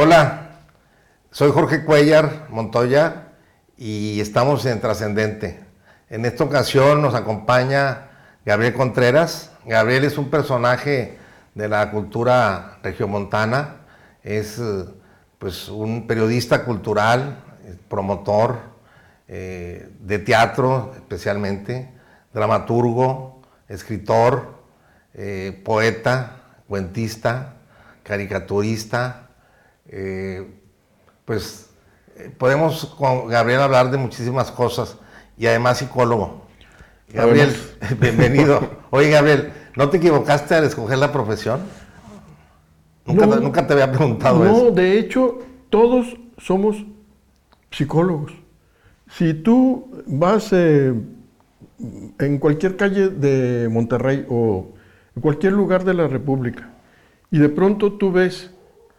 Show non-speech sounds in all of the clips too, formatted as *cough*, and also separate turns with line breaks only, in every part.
Hola, soy Jorge Cuellar Montoya y estamos en Trascendente. En esta ocasión nos acompaña Gabriel Contreras. Gabriel es un personaje de la cultura regiomontana, es pues un periodista cultural, promotor eh, de teatro especialmente, dramaturgo, escritor, eh, poeta, cuentista, caricaturista. Eh, pues podemos con Gabriel hablar de muchísimas cosas y además psicólogo. Gabriel, *laughs* bienvenido. Oye, Gabriel, ¿no te equivocaste al escoger la profesión? Nunca, te había preguntado eso.
No, de hecho, todos somos psicólogos. Si tú vas eh, en cualquier calle de Monterrey o en cualquier lugar de la República y de pronto tú ves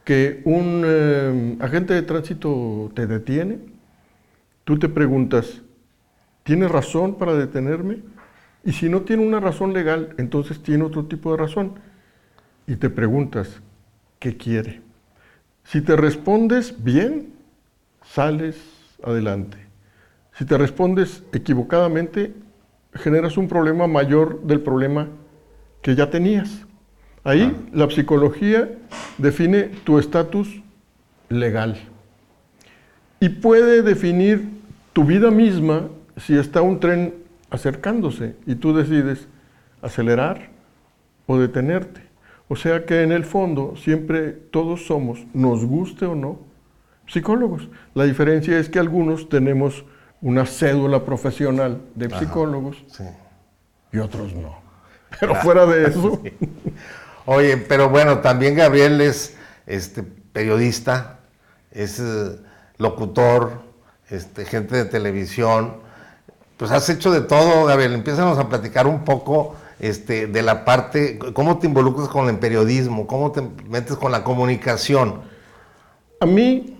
que un eh, agente de tránsito te detiene, tú te preguntas, ¿tiene razón para detenerme? Y si no tiene una razón legal, entonces tiene otro tipo de razón. Y te preguntas, ¿qué quiere? Si te respondes bien, sales adelante. Si te respondes equivocadamente, generas un problema mayor del problema que ya tenías. Ahí la psicología define tu estatus legal y puede definir tu vida misma si está un tren acercándose y tú decides acelerar o detenerte. O sea que en el fondo siempre todos somos, nos guste o no, psicólogos. La diferencia es que algunos tenemos una cédula profesional de psicólogos y otros no. *laughs* Pero fuera de *laughs* eso.
Oye, pero bueno, también Gabriel es este, periodista, es eh, locutor, este, gente de televisión. Pues has hecho de todo, Gabriel. Empiézanos a platicar un poco este, de la parte, cómo te involucras con el periodismo, cómo te metes con la comunicación.
A mí,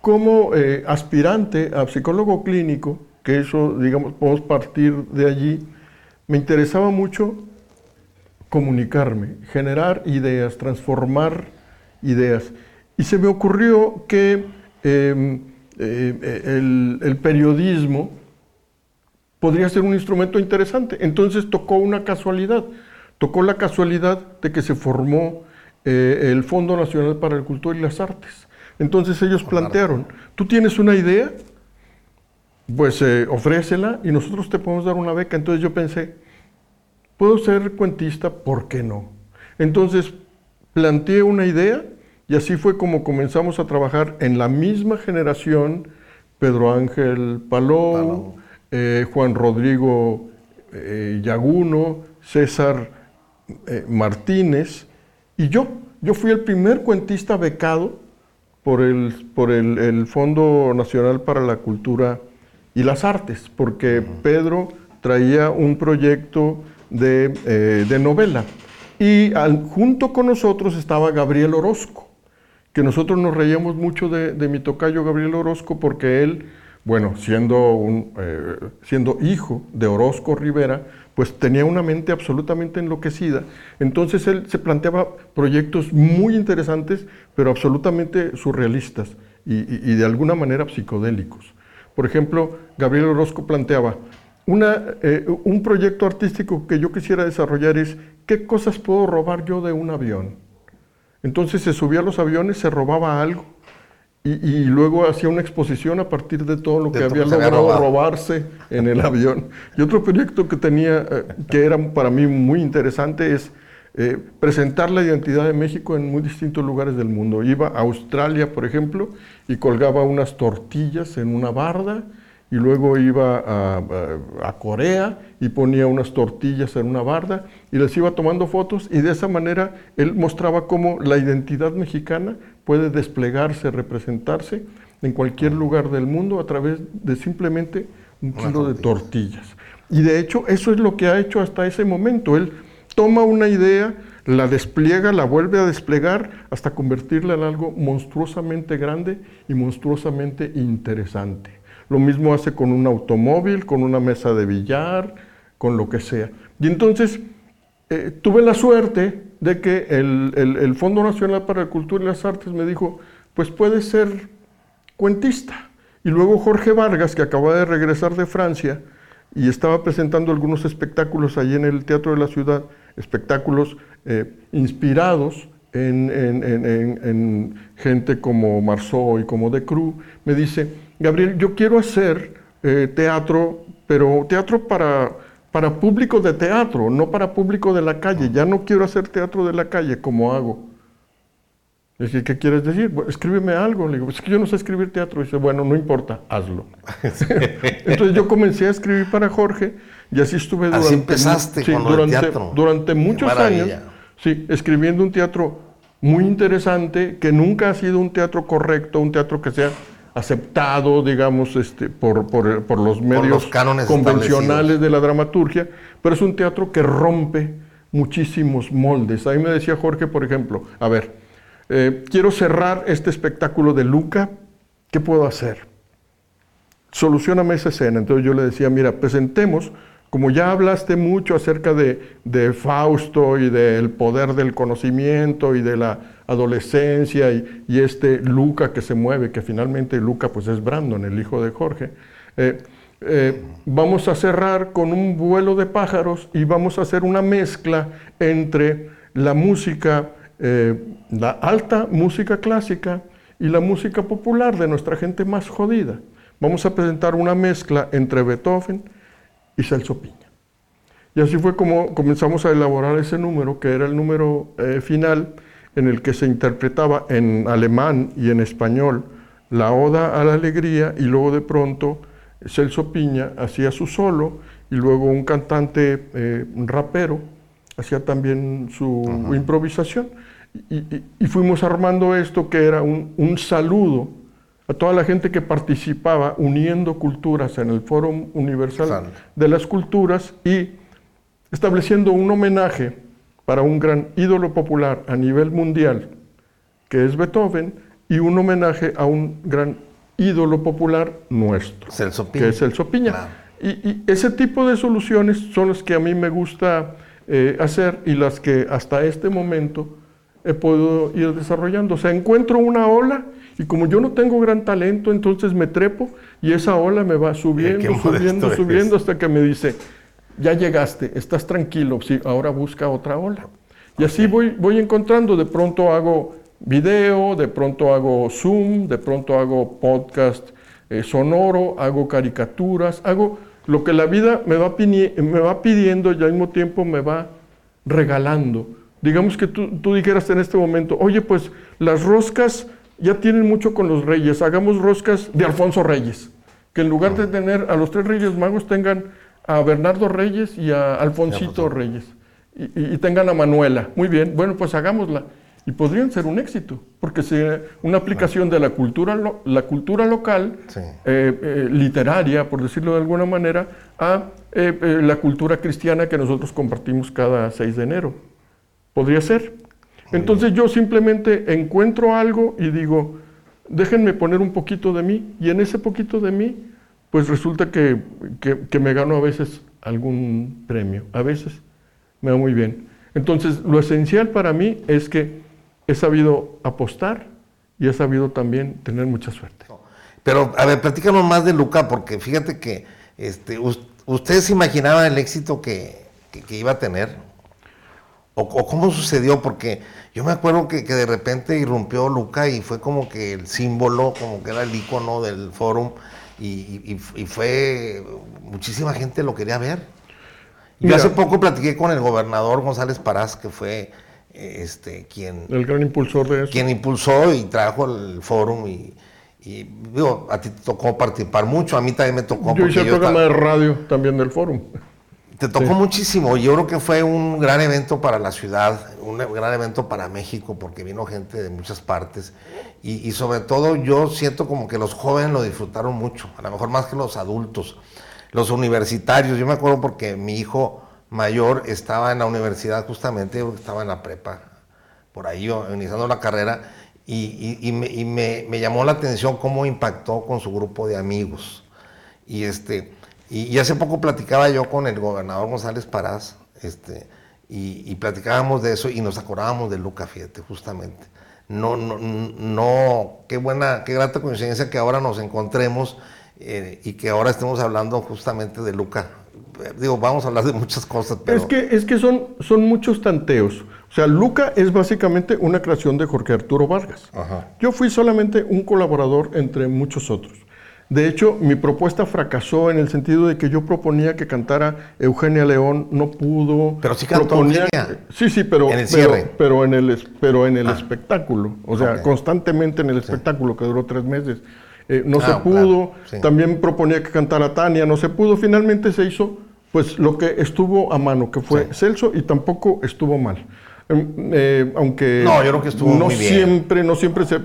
como eh, aspirante a psicólogo clínico, que eso, digamos, podemos partir de allí, me interesaba mucho comunicarme, generar ideas, transformar ideas. Y se me ocurrió que em, eh, el, el periodismo, podría ser un instrumento interesante. Entonces tocó una casualidad, tocó la casualidad de que se formó eh, el Fondo Nacional para la Cultura y las Artes. Entonces ellos plantearon, tú tienes una idea, pues eh, ofrécela y nosotros te podemos dar una beca. Entonces yo pensé, puedo ser cuentista, ¿por qué no? Entonces planteé una idea y así fue como comenzamos a trabajar en la misma generación, Pedro Ángel Palou, eh, Juan Rodrigo eh, Yaguno, César eh, Martínez y yo. Yo fui el primer cuentista becado por, el, por el, Fondo Nacional para la Cultura y las Artes, porque Pedro traía un proyecto de, novela. Y junto con nosotros estaba Gabriel Orozco, que nosotros nos reíamos mucho de, de mi tocayo Gabriel Orozco porque él bueno, siendo, un, eh, siendo hijo de Orozco Rivera, pues tenía una mente absolutamente enloquecida. Entonces él se planteaba proyectos muy interesantes, pero absolutamente surrealistas y, de alguna manera psicodélicos. Por ejemplo, Gabriel Orozco planteaba, una, eh, un proyecto artístico que yo quisiera desarrollar es, ¿qué cosas puedo robar yo de un avión? Entonces se subía a los aviones, se robaba algo y, luego hacía una exposición a partir de todo lo que había logrado robarse en el avión. Y otro proyecto que tenía, eh, que era para mí muy interesante, es eh, presentar la identidad de México en muy distintos lugares del mundo. Iba a Australia, por ejemplo, y colgaba unas tortillas en una barda, y luego iba a, Corea y ponía unas tortillas en una barda y les iba tomando fotos y de esa manera él mostraba cómo la identidad mexicana puede desplegarse, representarse en cualquier lugar del mundo a través de simplemente un kilo de tortillas. Y de hecho eso es lo que ha hecho hasta ese momento. Él toma una idea, la despliega, la vuelve a desplegar hasta convertirla en algo monstruosamente grande y monstruosamente interesante. Lo mismo hace con un automóvil, con una mesa de billar, con lo que sea. Y entonces eh, tuve la suerte de que el, Fondo Nacional para la Cultura y las Artes me dijo, pues puede ser cuentista. Y luego Jorge Vargas, que acaba de regresar de Francia y estaba presentando algunos espectáculos allí en el Teatro de la Ciudad, espectáculos eh, inspirados en, en, gente como Marceau y como De Cruz, me dice, Gabriel, yo quiero hacer eh, teatro, pero teatro para, para público de teatro, no para público de la calle. Ya no quiero hacer teatro de la calle como hago. Le dije, ¿qué quieres decir? escríbeme algo. Le digo, es que yo no sé escribir teatro. dice, bueno, no importa, hazlo. *laughs* Entonces yo comencé a escribir para Jorge y así estuve
durante, así empezaste con
durante,
teatro.
durante muchos años. Sí, escribiendo un teatro muy interesante, que nunca ha sido un teatro correcto, un teatro que sea aceptado, digamos, este, por, por, los medios convencionales de la dramaturgia, pero es un teatro que rompe muchísimos moldes. Ahí me decía Jorge, por ejemplo, a ver, eh, quiero cerrar este espectáculo de Luca, ¿qué puedo hacer? Solucioname esa escena. Entonces yo le decía, mira, presentemos como ya hablaste mucho acerca de, Fausto y del poder del conocimiento y de la adolescencia y, este Luca que se mueve, que finalmente Luca pues es Brandon, el hijo de Jorge, eh, eh, vamos a cerrar con un vuelo de pájaros y vamos a hacer una mezcla entre la música, eh, la alta música clásica y la música popular de nuestra gente más jodida. Vamos a presentar una mezcla entre Beethoven, y Celso Piña. Y así fue como comenzamos a elaborar ese número, que era el número eh, final en el que se interpretaba en alemán y en español la Oda a la Alegría y luego de pronto Celso Piña hacía su solo y luego un cantante eh, rapero hacía también su improvisación. Y, fuimos armando esto que era un, un saludo a toda la gente que participaba uniendo culturas en el Foro Universal de las Culturas y estableciendo un homenaje para un gran ídolo popular a nivel mundial, que es Beethoven, y un homenaje a un gran ídolo popular nuestro, que es Celso Piña. Y, ese tipo de soluciones son las que a mí me gusta eh, hacer y las que hasta este momento he podido ir desarrollando. O sea, encuentro una ola y como yo no tengo gran talento, entonces me trepo y esa ola me va subiendo, subiendo, subiendo hasta que me dice, ya llegaste, estás tranquilo, sí, ahora busca otra ola. Y así voy, voy encontrando, de pronto hago video, de pronto hago Zoom, de pronto hago podcast eh, sonoro, hago caricaturas, hago lo que la vida me va, me va pidiendo y al mismo tiempo me va regalando. Digamos que tú, tú dijeras en este momento, oye, pues las roscas ya tienen mucho con los reyes, hagamos roscas de Alfonso Reyes, que en lugar de tener a los tres reyes magos tengan a Bernardo Reyes y a Alfonsito Reyes, y, tengan a Manuela. Muy bien, bueno, pues hagámosla. Y podrían ser un éxito, porque sería una aplicación de la cultura, la cultura local, eh, eh, literaria, por decirlo de alguna manera, a eh, la cultura cristiana que nosotros compartimos cada 6 de enero. Podría ser. Entonces yo simplemente encuentro algo y digo, déjenme poner un poquito de mí, y en ese poquito de mí, pues resulta que, me gano a veces algún premio, a veces me va muy bien. Entonces lo esencial para mí es que he sabido apostar y he sabido también tener mucha suerte.
Pero, a ver, platícanos más de Luca, porque fíjate que este, ustedes imaginaban el éxito que iba a tener. O, cómo sucedió, porque yo me acuerdo que, de repente irrumpió Luca y fue como que el símbolo, como que era el icono del fórum y, fue, muchísima gente lo quería ver. Yo hace poco platiqué con el gobernador González Parás, que fue este, quien...
El gran impulsor de eso.
Quien impulsó y trajo el fórum y, digo, a ti te tocó participar mucho, a mí también me tocó.
Yo hice el programa de radio también del fórum.
Te tocó muchísimo. Yo creo que fue un gran evento para la ciudad, un gran evento para México, porque vino gente de muchas partes. Y, sobre todo yo siento como que los jóvenes lo disfrutaron mucho, a lo mejor más que los adultos. Los universitarios, yo me acuerdo porque mi hijo mayor estaba en la universidad justamente, estaba en la prepa, por ahí iniciando la carrera, y, me, me llamó la atención cómo impactó con su grupo de amigos. Y este y, hace poco platicaba yo con el gobernador González Parás, este, y, platicábamos de eso y nos acordábamos de Luca, fíjate, justamente. no, no, no, qué buena, qué grata coincidencia que ahora nos encontremos eh, y que ahora estemos hablando justamente de Luca. Digo, vamos a hablar de muchas cosas, pero...
Es que, es que son, son muchos tanteos. O sea, Luca es básicamente una creación de Jorge Arturo Vargas. Yo fui solamente un colaborador entre muchos otros. De hecho, mi propuesta fracasó en el sentido de que yo proponía que cantara Eugenia León, no pudo.
Pero sí cantó Eugenia.
Sí, sí, pero en el pero, en el pero en el ah. espectáculo, o sea, constantemente en el espectáculo que duró tres meses. Eh, no se ah, pudo. También proponía que cantara Tania, no se pudo. Finalmente se hizo, pues, lo que estuvo a mano, que fue Celso, y tampoco estuvo mal. Em, eh, aunque
no, yo creo que estuvo
no
muy bien.
siempre, no siempre se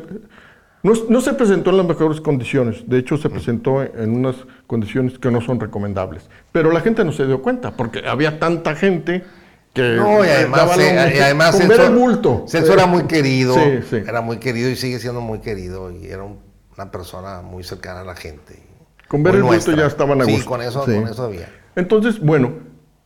no, se presentó en las mejores condiciones, de hecho se presentó en unas condiciones que no son recomendables. Pero la gente no se dio cuenta, porque había tanta gente que...
No, y además, eh, y además
Celso,
era muy querido, era muy querido y sigue siendo muy querido, y era una persona muy cercana a la gente.
Con ver el bulto ya estaban a gusto.
Sí, con eso, con eso había.
Entonces, bueno,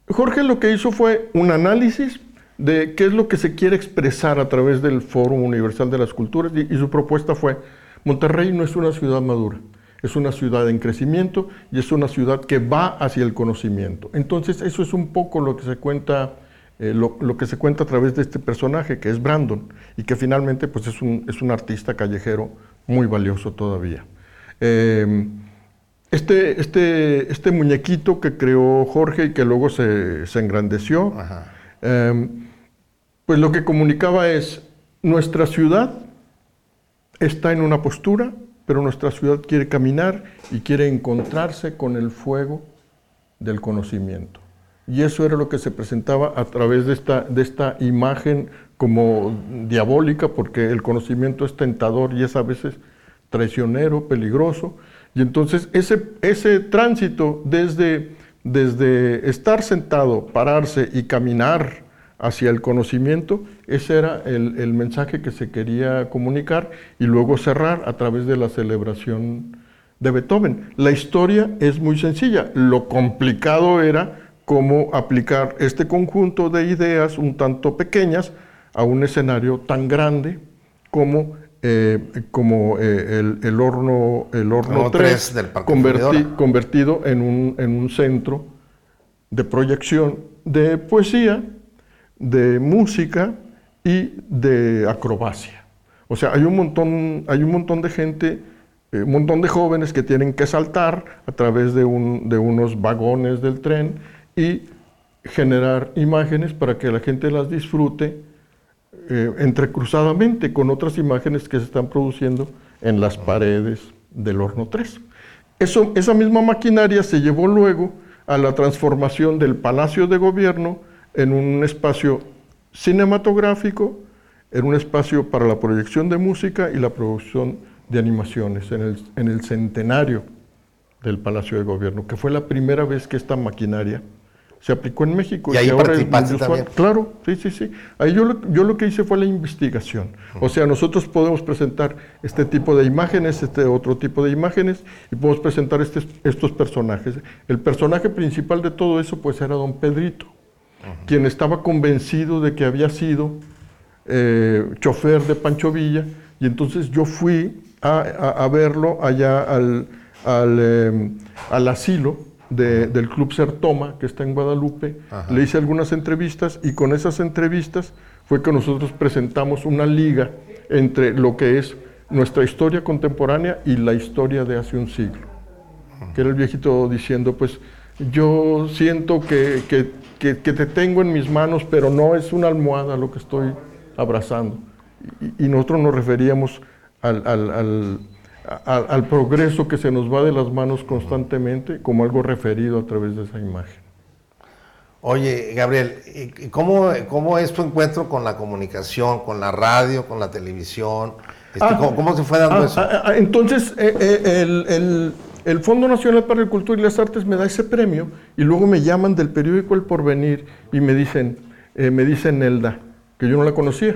Jorge lo que hizo fue un análisis de qué es lo que se quiere expresar a través del Foro Universal de las Culturas y, su propuesta fue, Monterrey no es una ciudad madura, es una ciudad en crecimiento y es una ciudad que va hacia el conocimiento. Entonces eso es un poco lo que se cuenta, eh, lo, que se cuenta a través de este personaje que es Brandon y que finalmente pues es un, es un artista callejero muy valioso todavía. Em, este, este, este muñequito que creó Jorge y que luego se, se engrandeció, em, pues lo que comunicaba es, nuestra ciudad está en una postura, pero nuestra ciudad quiere caminar y quiere encontrarse con el fuego del conocimiento. Y eso era lo que se presentaba a través de esta, de esta imagen como diabólica, porque el conocimiento es tentador y es a veces traicionero, peligroso. Y entonces ese, ese tránsito desde, desde estar sentado, pararse y caminar hacia el conocimiento, ese era el, mensaje que se quería comunicar y luego cerrar a través de la celebración de Beethoven. La historia es muy sencilla, lo complicado era cómo aplicar este conjunto de ideas un tanto pequeñas a un escenario tan grande como, eh, como eh, el, horno, el horno 3, del convertido en un, en un centro de proyección de poesía de música y de acrobacia. O sea, hay un montón, hay un montón de gente, eh, un montón de jóvenes que tienen que saltar a través de, unos vagones del tren y generar imágenes para que la gente las disfrute eh, entrecruzadamente con otras imágenes que se están produciendo en las paredes del horno 3. Eso, esa misma maquinaria se llevó luego a la transformación del Palacio de Gobierno en un espacio cinematográfico, en un espacio para la proyección de música y la producción de animaciones, en el, en el centenario del Palacio de Gobierno, que fue la primera vez que esta maquinaria se aplicó en México.
Y ahí participaste también.
Claro, sí, sí, sí. Ahí yo lo, yo lo que hice fue la investigación. O sea, nosotros podemos presentar este tipo de imágenes, este otro tipo de imágenes, y podemos presentar este, estos personajes. El personaje principal de todo eso, pues, era don Pedrito quien estaba convencido de que había sido eh, chofer de Pancho Villa, y entonces yo fui a, verlo allá al, em, asilo del Club Sertoma, que está en Guadalupe, le hice algunas entrevistas y con esas entrevistas fue que nosotros presentamos una liga entre lo que es nuestra historia contemporánea y la historia de hace un siglo. Que era el viejito diciendo, pues yo siento que, que, te tengo en mis manos, pero no es una almohada lo que estoy abrazando. Y, nosotros nos referíamos al, al, progreso que se nos va de las manos constantemente como algo referido a través de esa imagen.
Oye, Gabriel, ¿cómo, ¿cómo es tu encuentro con la comunicación, con la radio, con la televisión? Este, ah, ¿cómo, se fue dando ah, eso?
Ah, entonces, eh, eh, el el Fondo Nacional para la Cultura y las Artes me da ese premio y luego me llaman del periódico El Porvenir y me dicen, eh, me dicen Nelda, que yo no la conocía.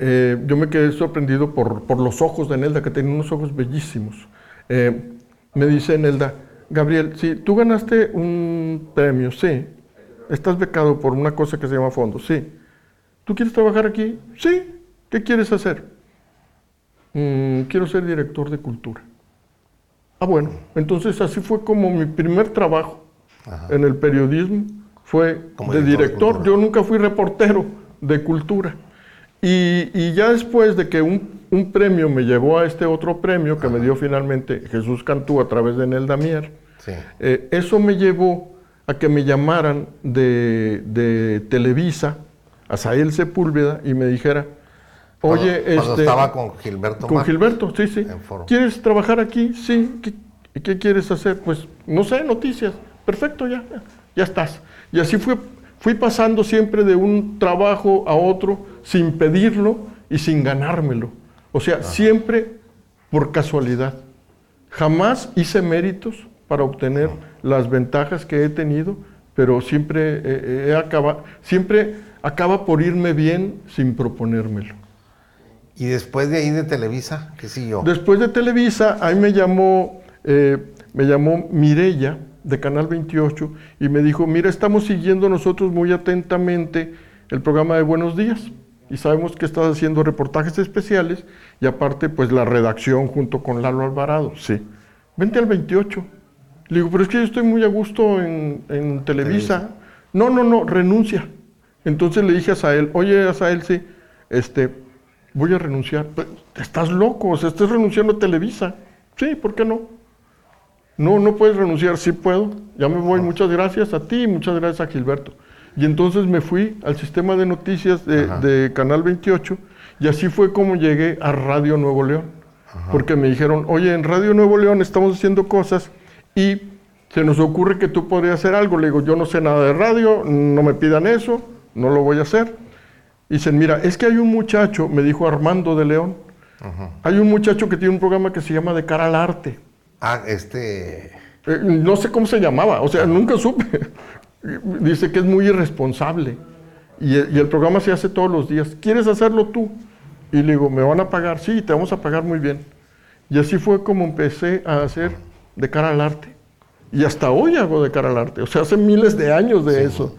Eh, yo me quedé sorprendido por, los ojos de Nelda, que tenía unos ojos bellísimos. Eh, me dice Nelda, Gabriel, sí, tú ganaste un premio, sí. Estás becado por una cosa que se llama fondo, sí. ¿Tú quieres trabajar aquí? Sí. ¿Qué quieres hacer? "Mm, quiero ser director de cultura. Ah, bueno, entonces así fue como mi primer trabajo en el periodismo, fue
Como
de
director de.
Yo nunca fui reportero de cultura. Y, y ya después de que un, un premio me llevó a este otro premio que me dio finalmente Jesús Cantú a través de Nel Damier,
Sí.
eh, eso me llevó a que me llamaran de, de Televisa, a Sael Sepúlveda, y me dijera, oye,
Cuando- cuando
este,
estaba con Gilberto
con. Gilberto, sí, sí. ¿Quieres trabajar aquí? Sí. ¿Qué, qué quieres hacer? Pues, no sé, noticias. Perfecto, ya, ya, ya estás. Y así fue, fui pasando siempre de un trabajo a otro sin pedirlo y sin ganármelo. O sea, siempre por casualidad. Jamás hice méritos para obtener las ventajas que he tenido, pero siempre, eh, eh, he acaba- siempre acaba por irme bien sin proponérmelo.
Y después de ahí de Televisa, ¿qué siguió?
Después de Televisa, ahí me llamó, eh, me llamó Mirella de Canal 28 y me dijo, mira, estamos siguiendo nosotros muy atentamente el programa de Buenos Días y sabemos que estás haciendo reportajes especiales y aparte pues la redacción junto con Lalo Alvarado. Sí. Vente al 28. Le digo, pero es que yo estoy muy a gusto en, en Televisa. No, no, no, renuncia. Entonces le dije a Sael, oye, Sael, sí, este, voy a renunciar. Pero, Estás loco, o sea, estás renunciando a Televisa. Sí, ¿por qué no? No, no puedes renunciar, sí puedo. Ya me voy, muchas gracias a ti y muchas gracias a Gilberto. Y entonces me fui al sistema de noticias de, Canal 28 y así fue como llegué a Radio Nuevo León. Porque me dijeron, oye, en Radio Nuevo León estamos haciendo cosas y se nos ocurre que tú podrías hacer algo. Le digo, yo no sé nada de radio, no me pidan eso, no lo voy a hacer. Dicen, mira, es que hay un muchacho, me dijo Armando de León, hay un muchacho que tiene un programa que se llama De cara al arte.
Ah, este.
Eh, no sé cómo se llamaba, o sea, nunca supe. Dice que es muy irresponsable. Y, el- y el programa se hace todos los días. ¿Quieres hacerlo tú? Y le digo, ¿me van a pagar? Sí, te vamos a pagar muy bien. Y así fue como empecé a hacer de cara al arte. Y hasta hoy hago de cara al arte. O sea, hace miles de años de eso.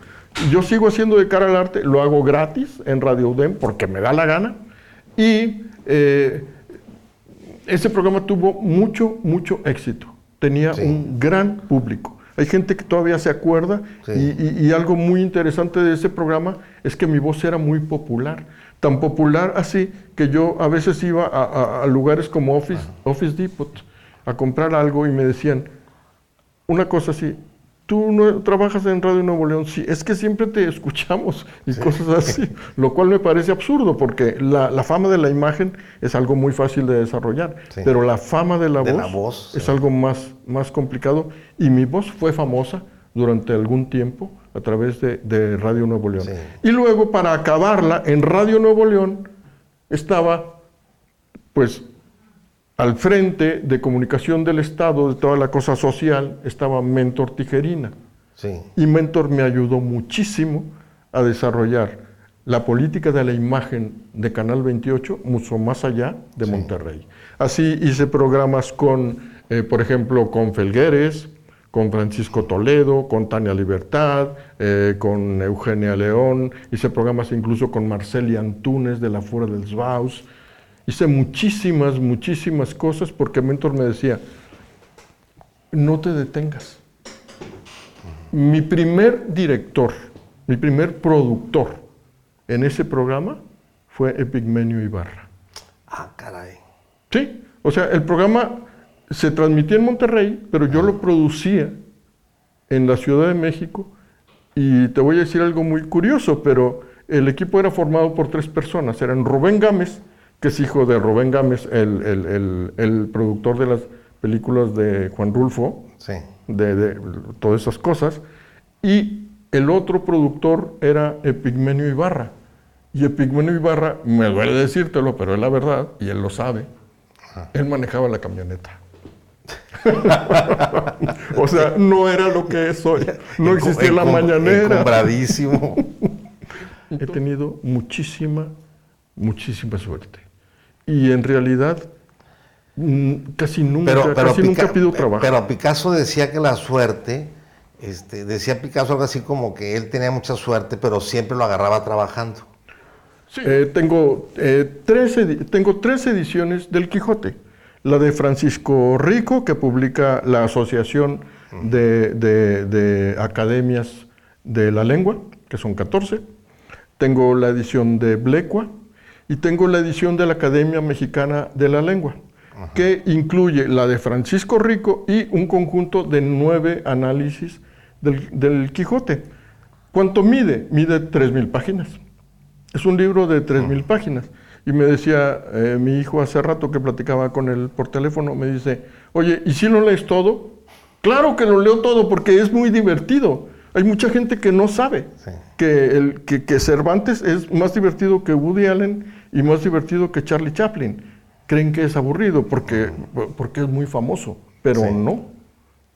Yo sigo haciendo de cara al arte, lo hago gratis en Radio UDEM porque me da la gana. Y eh, ese programa tuvo mucho, mucho éxito. Tenía
Sí.
un gran público. Hay gente que todavía se acuerda
Sí.
y, y- y algo muy interesante de ese programa es que mi voz era muy popular. Tan popular así que yo a veces iba a, a- a lugares como Office, Office Depot a comprar algo y me decían una cosa así, tú no trabajas en Radio Nuevo León, sí, es que siempre te *laughs* escuchamos y cosas así, lo cual me parece absurdo porque la, la fama de la imagen es algo muy fácil de desarrollar,
Sí.
pero la fama de la
De
voz,
la voz,
es
sí.
algo más, más complicado y mi voz fue famosa durante algún tiempo a través de, de Radio Nuevo León. Y luego para acabarla, en Radio Nuevo León estaba pues al frente de comunicación del Estado, de toda la cosa social, estaba Mentor Tijerina.
Sí.
Y Mentor me ayudó muchísimo a desarrollar la política de la imagen de Canal 28 mucho más allá de
Sí.
Monterrey. Así hice programas con, eh, por ejemplo, con Felgueres, con Francisco Toledo, con Tania Libertad, eh, con Eugenia León, hice programas incluso con Marceli Antunes de la Fuera del Sbaus. Hice muchísimas, muchísimas cosas porque Mentor me decía, no te detengas. Mi primer director, mi primer productor en ese programa fue Epigmenio Ibarra.
Ah, caray.
Sí, o sea, el programa se transmitía en Monterrey, pero yo lo producía en la Ciudad de México y te voy a decir algo muy curioso, pero el equipo era formado por tres personas. Eran Rubén Gámez, que es hijo de Rubén Gámez, el, el- el- el productor de las películas de Juan Rulfo,
Sí.
de, de todas esas cosas. Y el otro productor era Epigmenio Ibarra. Y Epigmenio Ibarra, me duele decírtelo, pero es la verdad, y él lo sabe, él manejaba la camioneta. *laughs* o sea, no era lo que es hoy. No existía la mañanera.
Encumbradísimo. *laughs*
He tenido muchísima, muchísima suerte. Y en realidad, mm, casi nunca,
Pero, pero,
casi nunca
Pica-
pido trabajo.
pero Picasso decía que la suerte, este, decía Picasso algo así como que él tenía mucha suerte, pero siempre lo agarraba trabajando.
Eh, tengo, eh, tres tengo tres ediciones del Quijote. La de Francisco Rico, que publica la Asociación de, de, Academias de la Lengua, que son 14. Tengo la edición de Blecua y tengo la edición de la Academia Mexicana de la Lengua, que incluye la de Francisco Rico y un conjunto de nueve análisis del, del Quijote. ¿Cuánto mide? Mide 3.000 páginas. Es un libro de 3.000 páginas. Y me decía eh, mi hijo hace rato que platicaba con él por teléfono, me dice, oye, ¿y si lo lees todo? Claro que lo leo todo porque es muy divertido. Hay mucha gente que no sabe que, el, que, Cervantes es más divertido que Woody Allen y más divertido que Charlie Chaplin. Creen que es aburrido porque, porque es muy famoso, pero no.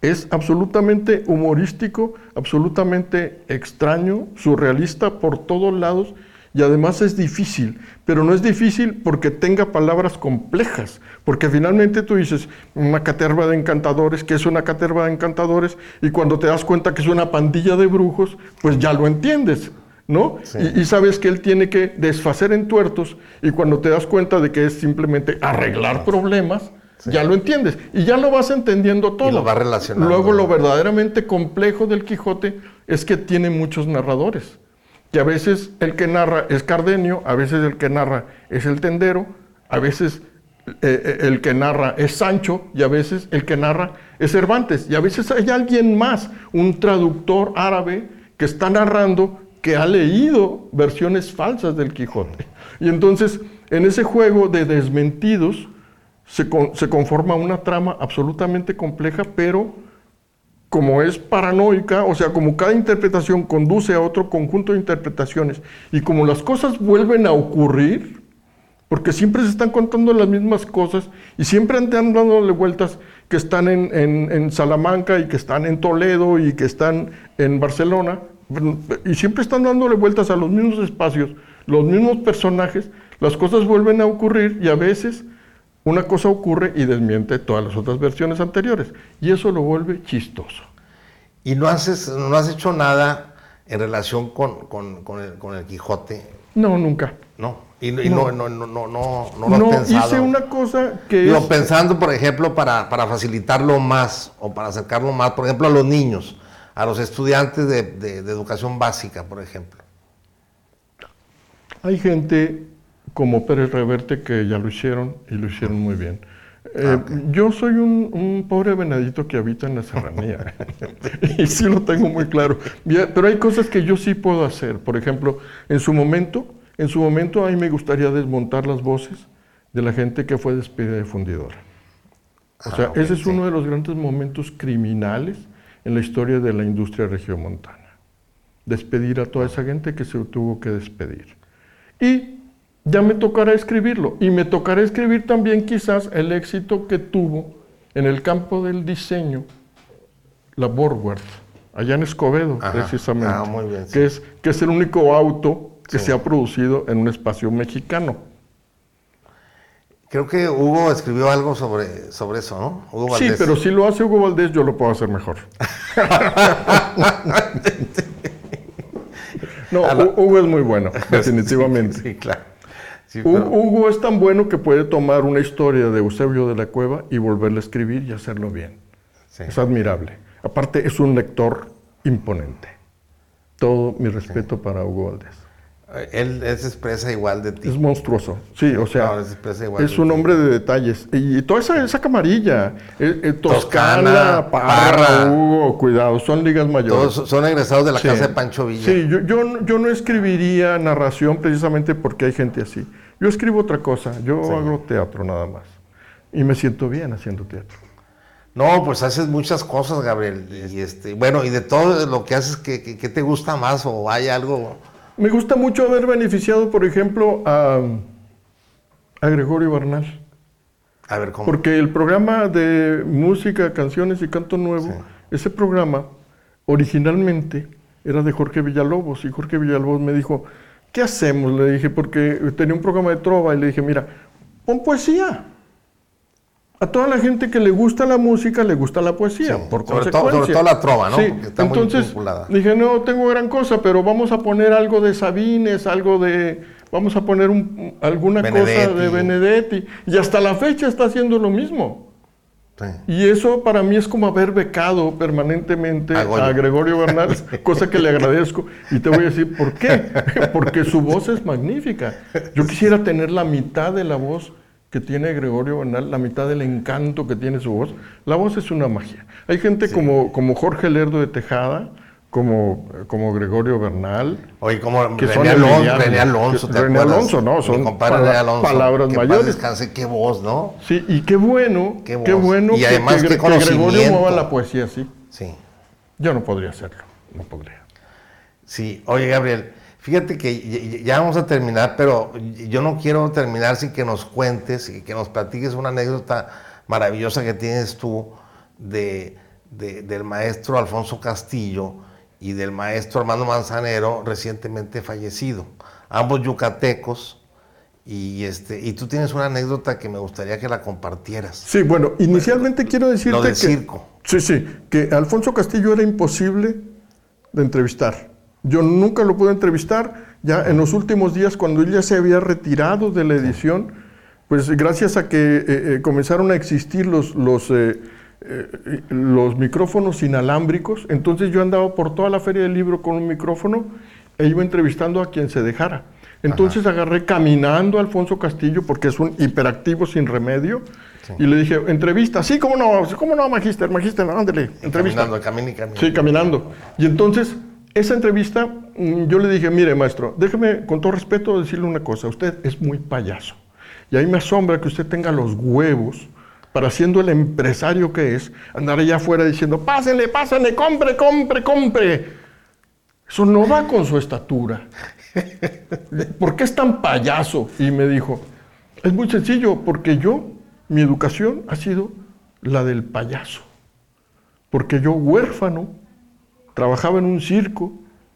Es absolutamente humorístico, absolutamente extraño, surrealista por todos lados y además es difícil, pero no es difícil porque tenga palabras complejas, porque finalmente tú dices una caterva de encantadores, que es una caterva de encantadores, y cuando te das cuenta que es una pandilla de brujos, pues ya lo entiendes, ¿no? Y, sabes que él tiene que desfacer en tuertos, y cuando te das cuenta de que es simplemente arreglar problemas, ya lo entiendes, y ya lo vas entendiendo todo. Y
lo va relacionando.
Luego lo verdaderamente complejo del Quijote es que tiene muchos narradores que a veces el que narra es Cardenio, a veces el que narra es el tendero, a veces eh, eh, el que narra es Sancho y a veces el que narra es Cervantes y a veces hay alguien más, un traductor árabe que está narrando que ha leído versiones falsas del Quijote. Y entonces en ese juego de desmentidos se, se conforma una trama absolutamente compleja, pero como es paranoica, o sea, como cada interpretación conduce a otro conjunto de interpretaciones y como las cosas vuelven a ocurrir, porque siempre se están contando las mismas cosas y siempre andan dándole vueltas que están en, Salamanca y que están en Toledo y que están en Barcelona, y siempre están dándole vueltas a los mismos espacios, los mismos personajes, las cosas vuelven a ocurrir y a veces una cosa ocurre y desmiente todas las otras versiones anteriores. Y eso lo vuelve chistoso.
¿Y no, haces, no has hecho nada en relación con, el, Quijote?
No, nunca.
No. Y, no. no, no, no, no, no,
lo has pensado. hice una cosa que
Digo, pensando, por ejemplo, para, facilitarlo más o para acercarlo más, por ejemplo, a los niños, a los estudiantes de, de educación básica, por ejemplo.
Hay gente como Pérez Reverte, que ya lo hicieron y lo hicieron muy bien. Eh, ah, yo soy un, pobre venadito que habita en la serranía *laughs* y sí lo tengo muy claro. Pero hay cosas que yo sí puedo hacer. Por ejemplo, en su momento, en su momento a mí me gustaría desmontar las voces de la gente que fue despedida de fundidora. O sea, ah, ese es uno de los grandes momentos criminales en la historia de la industria regiomontana. Despedir a toda esa gente que se tuvo que despedir. Y ya me tocará escribirlo. Y me tocará escribir también quizás el éxito que tuvo en el campo del diseño la Borworth, allá en Escobedo, precisamente. Ah, muy bien, que, es, que es el único auto que se ha producido en un espacio mexicano.
Creo que Hugo escribió algo sobre, sobre eso, ¿no?
Hugo Sí, pero si lo hace Hugo Valdés, yo lo puedo hacer mejor. *laughs* no, Hugo es muy bueno, *laughs* definitivamente.
sí, claro.
Hugo es tan bueno que puede tomar una historia de Eusebio de la Cueva y volverla a escribir y hacerlo bien. Es admirable. Aparte, es un lector imponente. Todo mi respeto para Hugo Valdés.
Él, se expresa igual de ti.
Es monstruoso, sí, o sea, es un hombre de detalles. Y, toda esa, esa camarilla, eh, eh, Toscana, Parra, Hugo, cuidado, son ligas mayores.
Todos son egresados de la casa de Pancho Villa.
Sí, yo, yo, yo, no escribiría narración precisamente porque hay gente así. Yo escribo otra cosa, yo hago teatro nada más. Y me siento bien haciendo teatro.
No, pues haces muchas cosas, Gabriel. Y este, bueno, y de todo lo que haces, ¿qué, te gusta más o hay algo?
Me gusta mucho haber beneficiado, por ejemplo, a, a Gregorio Bernal.
A ver, ¿cómo?
Porque el programa de música, canciones y canto nuevo, ese programa originalmente era de Jorge Villalobos y Jorge Villalobos me dijo, ¿qué hacemos? Le dije, porque tenía un programa de trova y le dije, mira, pon poesía. A toda la gente que le gusta la música, le gusta la poesía, por sobre
consecuencia. Todo, sobre todo la trova, ¿no?
Sí. Entonces, dije, no tengo gran cosa, pero vamos a poner algo de Sabines, algo de vamos a poner un- alguna cosa de Benedetti. Y hasta la fecha está haciendo lo mismo.
Sí.
Y eso para mí es como haber becado permanentemente
a
Gregorio Bernal, *laughs* cosa que le agradezco. Y te voy a decir por qué. *laughs* Porque su voz es magnífica. Yo quisiera tener la mitad de la voz que tiene Gregorio Bernal, la mitad del encanto que tiene su voz. La voz es una magia. Hay gente como, como Jorge Lerdo de Tejada, como, como Gregorio Bernal,
Oye, como
Que
René,
son
Alonso. René Alonso, ¿te
René
acuerdas?
Alonso, no, son pala-
Alonso,
palabras
que
mayores.
descanse, qué voz, ¿no?
Sí, y qué bueno,
Qué
bueno
Y
que-
además,
que,
qué
que Gregorio mueva la poesía así.
Sí.
Yo no podría hacerlo, no podría.
Sí, oye Gabriel, fíjate que ya- vamos a terminar, pero yo no quiero terminar sin que nos cuentes y que nos platiques una anécdota maravillosa que tienes tú de, de- del maestro Alfonso Castillo y del maestro Armando Manzanero recientemente fallecido, ambos yucatecos. Y, este, y tú tienes una anécdota que me gustaría que la compartieras.
Sí, bueno, inicialmente quiero decirte
Lo del
que...
circo.
Sí, sí, que Alfonso Castillo era imposible de entrevistar. Yo nunca lo pude entrevistar. Ya en los últimos días, cuando él ya se había retirado de la edición, pues gracias a que eh, eh, comenzaron a existir los, los, eh, eh, los micrófonos inalámbricos, entonces yo andaba por toda la feria del libro con un micrófono e iba entrevistando a quien se dejara. Entonces agarré caminando a Alfonso Castillo, porque es un hiperactivo sin remedio, y le dije, entrevista, sí, cómo no, cómo no, magister, magister, ándale, entrevista.
Caminando, camina y camina.
Sí, caminando. Y entonces, esa entrevista, mm, yo le dije, mire, maestro, déjeme con todo respeto decirle una cosa, usted es muy payaso. Y ahí me asombra que usted tenga los huevos para siendo el empresario que es, andar allá afuera diciendo, pásenle, pásenle, compre, compre, compre. Eso no va con su estatura. *laughs* ¿Por qué es tan payaso? Y me dijo, es muy sencillo, porque yo, mi educación ha sido la del payaso. Porque yo, huérfano, trabajaba en un circo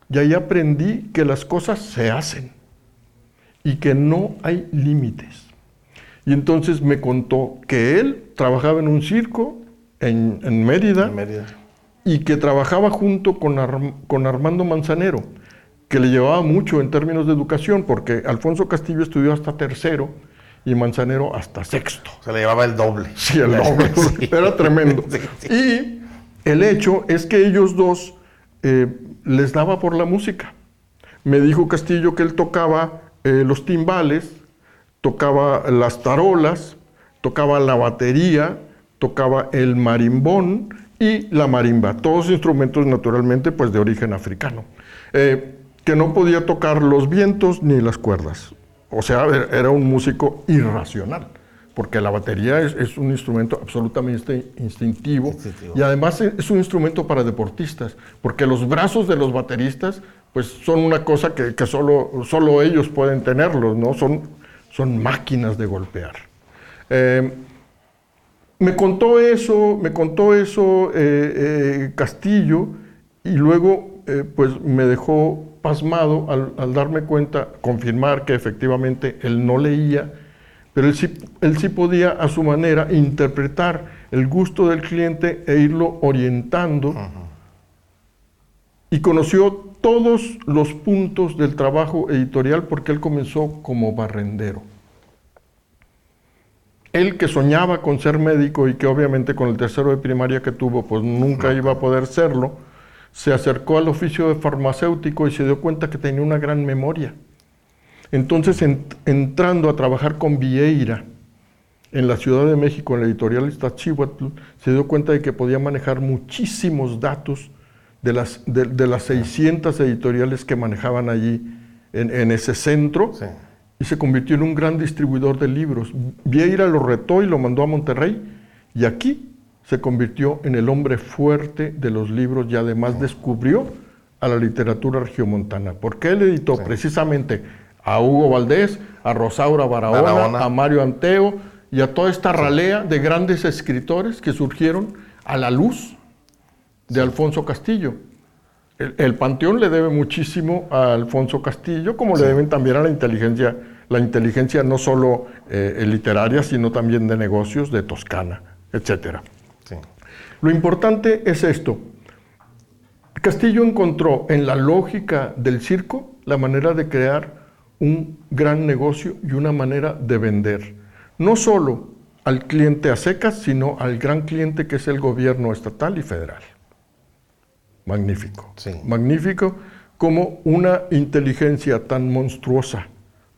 y ahí aprendí que las cosas se hacen y que no hay límites. Y entonces me contó que él trabajaba en un circo en, en Mérida
En Mérida.
y que trabajaba junto con, con Armando Manzanero, que le llevaba mucho en términos de educación, porque Alfonso Castillo estudió hasta tercero y Manzanero hasta sexto.
Se le llevaba el doble.
Sí, el *laughs* doble.
Sí.
Era tremendo. *laughs*
Sí, sí.
Y el hecho es que ellos dos eh, les daba por la música. Me dijo Castillo que él tocaba eh, los timbales, tocaba las tarolas, tocaba la batería, tocaba el marimbón y la marimba. Todos instrumentos naturalmente pues de origen africano. Eh, que no podía tocar los vientos ni las cuerdas. O sea, er- era un músico irracional, porque la batería es, es un instrumento absolutamente instintivo,
Instintivo.
y además es un instrumento para deportistas, porque los brazos de los bateristas pues son una cosa que, que solo, solo ellos pueden tenerlos, ¿no? Son, son máquinas de golpear. Eh, me contó eso, me contó eso eh, eh, Castillo y luego pues me dejó pasmado al, al darme cuenta, confirmar que efectivamente él no leía, pero él sí, él sí podía a su manera interpretar el gusto del cliente e irlo orientando y conoció todos los puntos del trabajo editorial porque él comenzó como barrendero. Él que soñaba con ser médico y que obviamente con el tercero de primaria que tuvo, pues nunca iba a poder serlo, se acercó al oficio de farmacéutico y se dio cuenta que tenía una gran memoria. Entonces, en- entrando a trabajar con Vieira en la Ciudad de México, en la editorial Iztaccíhuatl, se dio cuenta de que podía manejar muchísimos datos de las, de, de las 600 editoriales que manejaban allí en, en ese centro
Sí.
y se convirtió en un gran distribuidor de libros. Vieira lo retó y lo mandó a Monterrey y aquí se convirtió en el hombre fuerte de los libros y además descubrió a la literatura regiomontana, porque él editó precisamente a Hugo Valdés, a Rosaura Barahona,
Barahona.
a Mario Anteo y a toda esta ralea de grandes escritores que surgieron a la luz de Alfonso Castillo. El, el Panteón le debe muchísimo a Alfonso Castillo, como le deben también a la inteligencia, la inteligencia no solo eh, literaria, sino también de negocios de Toscana, etcétera.
Sí.
Lo importante es esto. Castillo encontró en la lógica del circo la manera de crear un gran negocio y una manera de vender. No solo al cliente a secas, sino al gran cliente que es el gobierno estatal y federal. Magnífico.
Sí.
Magnífico como una inteligencia tan monstruosa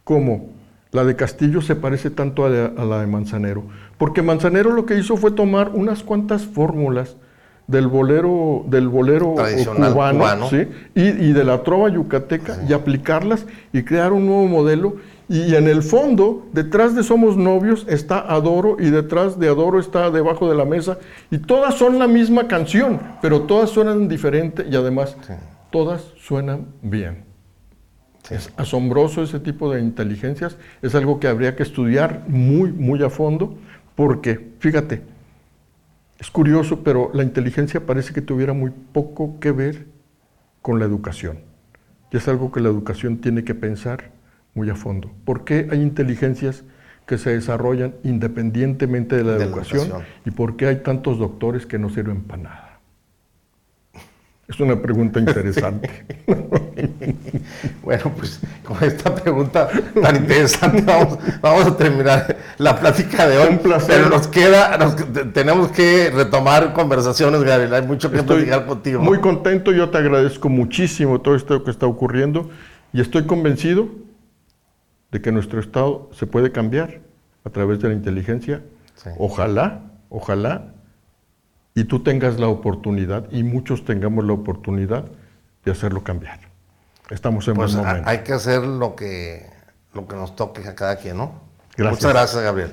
como la de Castillo se parece tanto a la, a la de Manzanero. Porque Manzanero lo que hizo fue tomar unas cuantas fórmulas del bolero, del bolero
Tradicional
cubano,
cubano.
¿sí? y, y de la trova yucateca y aplicarlas y crear un nuevo modelo. Y en el fondo, detrás de Somos Novios está Adoro y detrás de Adoro está Debajo de la Mesa. Y todas son la misma canción, pero todas suenan diferente y además todas suenan bien. Es asombroso ese tipo de inteligencias, es algo que habría que estudiar muy, muy a fondo, porque, fíjate, es curioso, pero la inteligencia parece que tuviera muy poco que ver con la educación. Y es algo que la educación tiene que pensar muy a fondo. ¿Por qué hay inteligencias que se desarrollan independientemente de la
De la
educación?
educación.
¿Y por qué hay tantos doctores que no sirven para nada? Es una pregunta interesante. *laughs*
Bueno, pues con esta pregunta tan interesante vamos, vamos a terminar la plática de hoy.
Un placer.
Pero nos queda, nos- tenemos que retomar conversaciones, Gabriel. Hay mucho que
Estoy
platicar contigo.
muy contento, yo te agradezco muchísimo todo esto que está ocurriendo y estoy convencido de que nuestro Estado se puede cambiar a través de la inteligencia.
Sí.
Ojalá, ojalá, y tú tengas la oportunidad y muchos tengamos la oportunidad de hacerlo cambiar. Estamos en
Pues
buen momento.
hay que hacer lo que, lo que nos toque a cada quien, ¿no?
Gracias.
Muchas gracias, Gabriel.